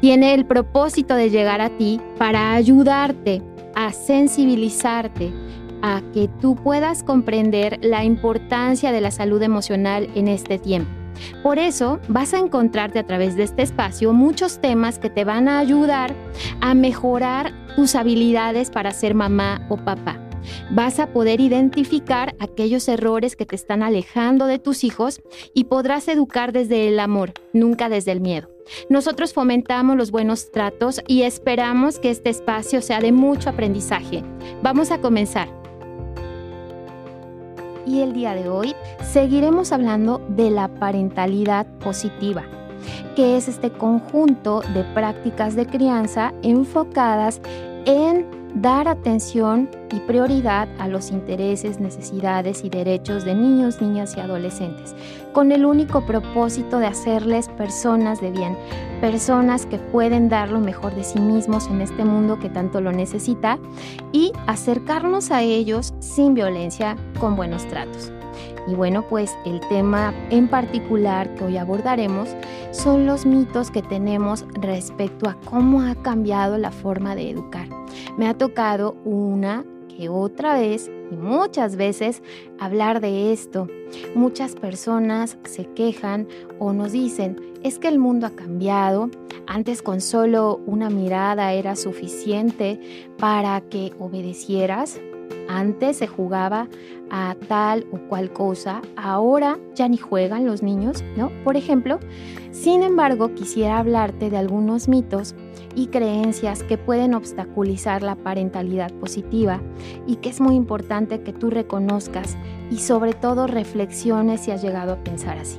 tiene el propósito de llegar a ti para ayudarte a sensibilizarte a que tú puedas comprender la importancia de la salud emocional en este tiempo. Por eso vas a encontrarte a través de este espacio muchos temas que te van a ayudar a mejorar tus habilidades para ser mamá o papá. Vas a poder identificar aquellos errores que te están alejando de tus hijos y podrás educar desde el amor, nunca desde el miedo. Nosotros fomentamos los buenos tratos y esperamos que este espacio sea de mucho aprendizaje. Vamos a comenzar y el día de hoy seguiremos hablando de la parentalidad positiva, que es este conjunto de prácticas de crianza enfocadas en dar atención y prioridad a los intereses, necesidades y derechos de niños, niñas y adolescentes, con el único propósito de hacerles personas de bien, personas que pueden dar lo mejor de sí mismos en este mundo que tanto lo necesita y acercarnos a ellos sin violencia, con buenos tratos. Y bueno, pues el tema en particular que hoy abordaremos son los mitos que tenemos respecto a cómo ha cambiado la forma de educar. Me ha tocado una que otra vez y muchas veces hablar de esto. Muchas personas se quejan o nos dicen, es que el mundo ha cambiado, antes con solo una mirada era suficiente para que obedecieras, antes se jugaba a tal o cual cosa, ahora ya ni juegan los niños, ¿no? Por ejemplo, sin embargo, quisiera hablarte de algunos mitos y creencias que pueden obstaculizar la parentalidad positiva y que es muy importante que tú reconozcas y sobre todo reflexiones si has llegado a pensar así.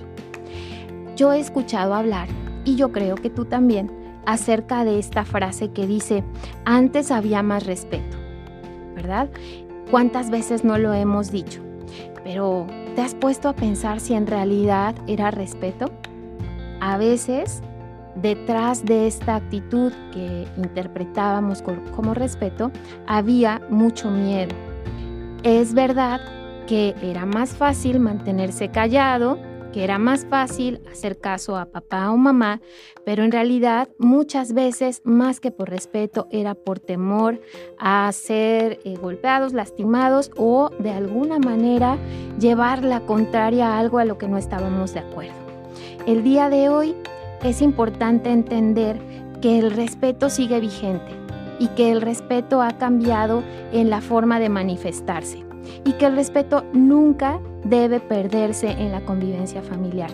Yo he escuchado hablar, y yo creo que tú también, acerca de esta frase que dice, antes había más respeto, ¿verdad? ¿Cuántas veces no lo hemos dicho? Pero ¿te has puesto a pensar si en realidad era respeto? A veces, detrás de esta actitud que interpretábamos como respeto, había mucho miedo. Es verdad que era más fácil mantenerse callado, que era más fácil hacer caso a papá o mamá, pero en realidad muchas veces más que por respeto era por temor a ser eh, golpeados, lastimados o de alguna manera llevar la contraria a algo a lo que no estábamos de acuerdo. El día de hoy es importante entender que el respeto sigue vigente y que el respeto ha cambiado en la forma de manifestarse y que el respeto nunca debe perderse en la convivencia familiar.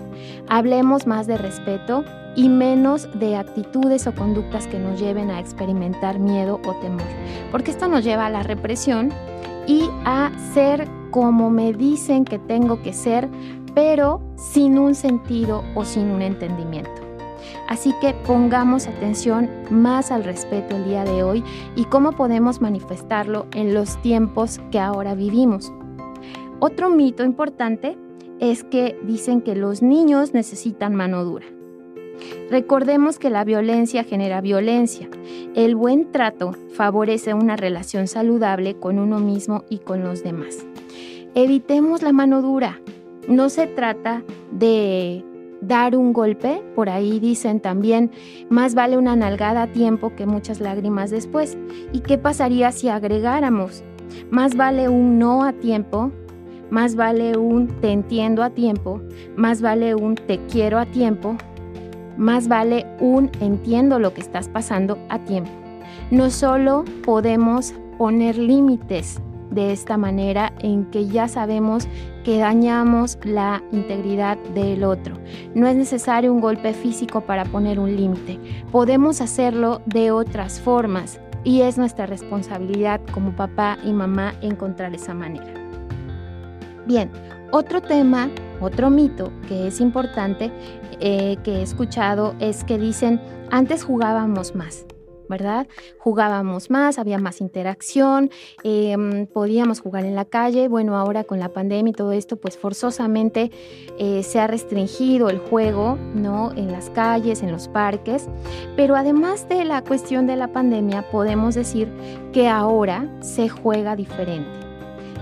Hablemos más de respeto y menos de actitudes o conductas que nos lleven a experimentar miedo o temor, porque esto nos lleva a la represión y a ser como me dicen que tengo que ser, pero sin un sentido o sin un entendimiento. Así que pongamos atención más al respeto el día de hoy y cómo podemos manifestarlo en los tiempos que ahora vivimos. Otro mito importante es que dicen que los niños necesitan mano dura. Recordemos que la violencia genera violencia. El buen trato favorece una relación saludable con uno mismo y con los demás. Evitemos la mano dura. No se trata de dar un golpe, por ahí dicen también, más vale una nalgada a tiempo que muchas lágrimas después. ¿Y qué pasaría si agregáramos? Más vale un no a tiempo, más vale un te entiendo a tiempo, más vale un te quiero a tiempo, más vale un entiendo lo que estás pasando a tiempo. No solo podemos poner límites de esta manera en que ya sabemos que dañamos la integridad del otro. No es necesario un golpe físico para poner un límite. Podemos hacerlo de otras formas y es nuestra responsabilidad como papá y mamá encontrar esa manera. Bien, otro tema, otro mito que es importante eh, que he escuchado es que dicen, antes jugábamos más. ¿verdad? Jugábamos más, había más interacción, em, podíamos jugar en la calle. Bueno, ahora con la pandemia y todo esto, pues forzosamente eh, se ha restringido el juego, ¿no? En las calles, en los parques. Pero además de la cuestión de la pandemia, podemos decir que ahora se juega diferente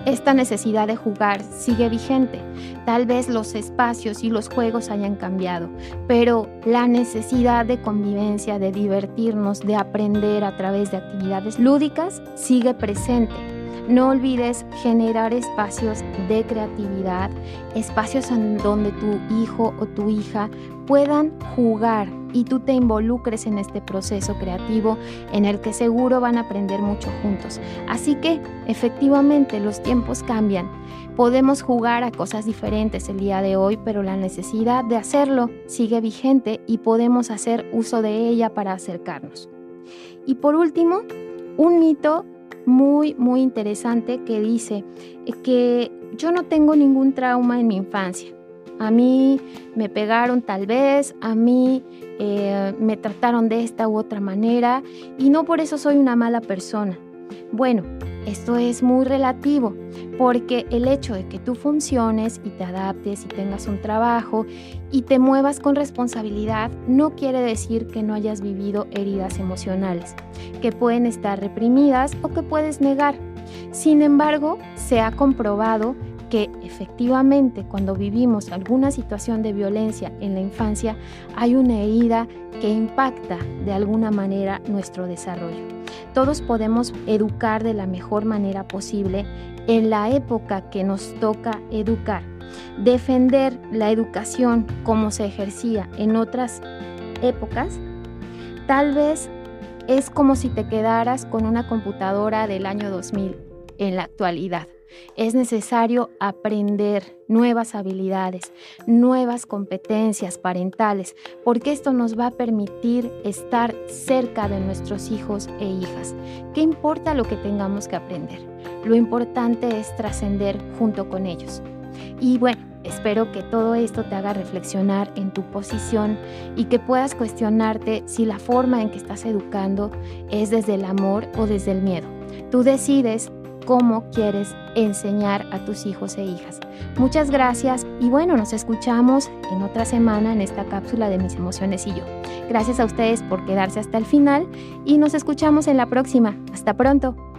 esta necesidad de jugar sigue vigente. Tal vez los espacios y los juegos hayan cambiado, pero la necesidad de convivencia, de divertirnos, de aprender a través de actividades lúdicas sigue presente. No olvides generar espacios de creatividad, espacios en donde tu hijo o tu hija puedan jugar y tú te involucres en este proceso creativo en el que seguro van a aprender mucho juntos. Así que efectivamente los tiempos cambian. Podemos jugar a cosas diferentes el día de hoy, pero la necesidad de hacerlo sigue vigente y podemos hacer uso de ella para acercarnos. Y por último, un mito muy, muy interesante que dice que yo no tengo ningún trauma en mi infancia a mí me pegaron tal vez, a mí eh, me trataron de esta u otra manera y no por eso soy una mala persona. Bueno, esto es muy relativo porque el hecho de que tú funciones y te adaptes y tengas un trabajo y te muevas con responsabilidad no quiere decir que no hayas vivido heridas emocionales, que pueden estar reprimidas o que puedes negar. Sin embargo, se ha comprobado que efectivamente cuando vivimos alguna situación de violencia en la infancia hay una herida que impacta de alguna manera nuestro desarrollo. Todos podemos educar de la mejor manera posible en la época que nos toca educar. Defender la educación como se ejercía en otras épocas, tal vez es como si te quedaras con una computadora del año 2000 en la actualidad. Es necesario aprender nuevas habilidades, nuevas competencias parentales, porque esto nos va a permitir estar cerca de nuestros hijos e hijas. ¿Qué importa lo que tengamos que aprender? Lo importante es trascender junto con ellos. Y bueno, espero que todo esto te haga reflexionar en tu posición y que puedas cuestionarte si la forma en que estás educando es desde el amor o desde el miedo. Tú decides cómo quieres enseñar a tus hijos e hijas. Muchas gracias y bueno, nos escuchamos en otra semana en esta cápsula de mis emociones y yo. Gracias a ustedes por quedarse hasta el final y nos escuchamos en la próxima. Hasta pronto.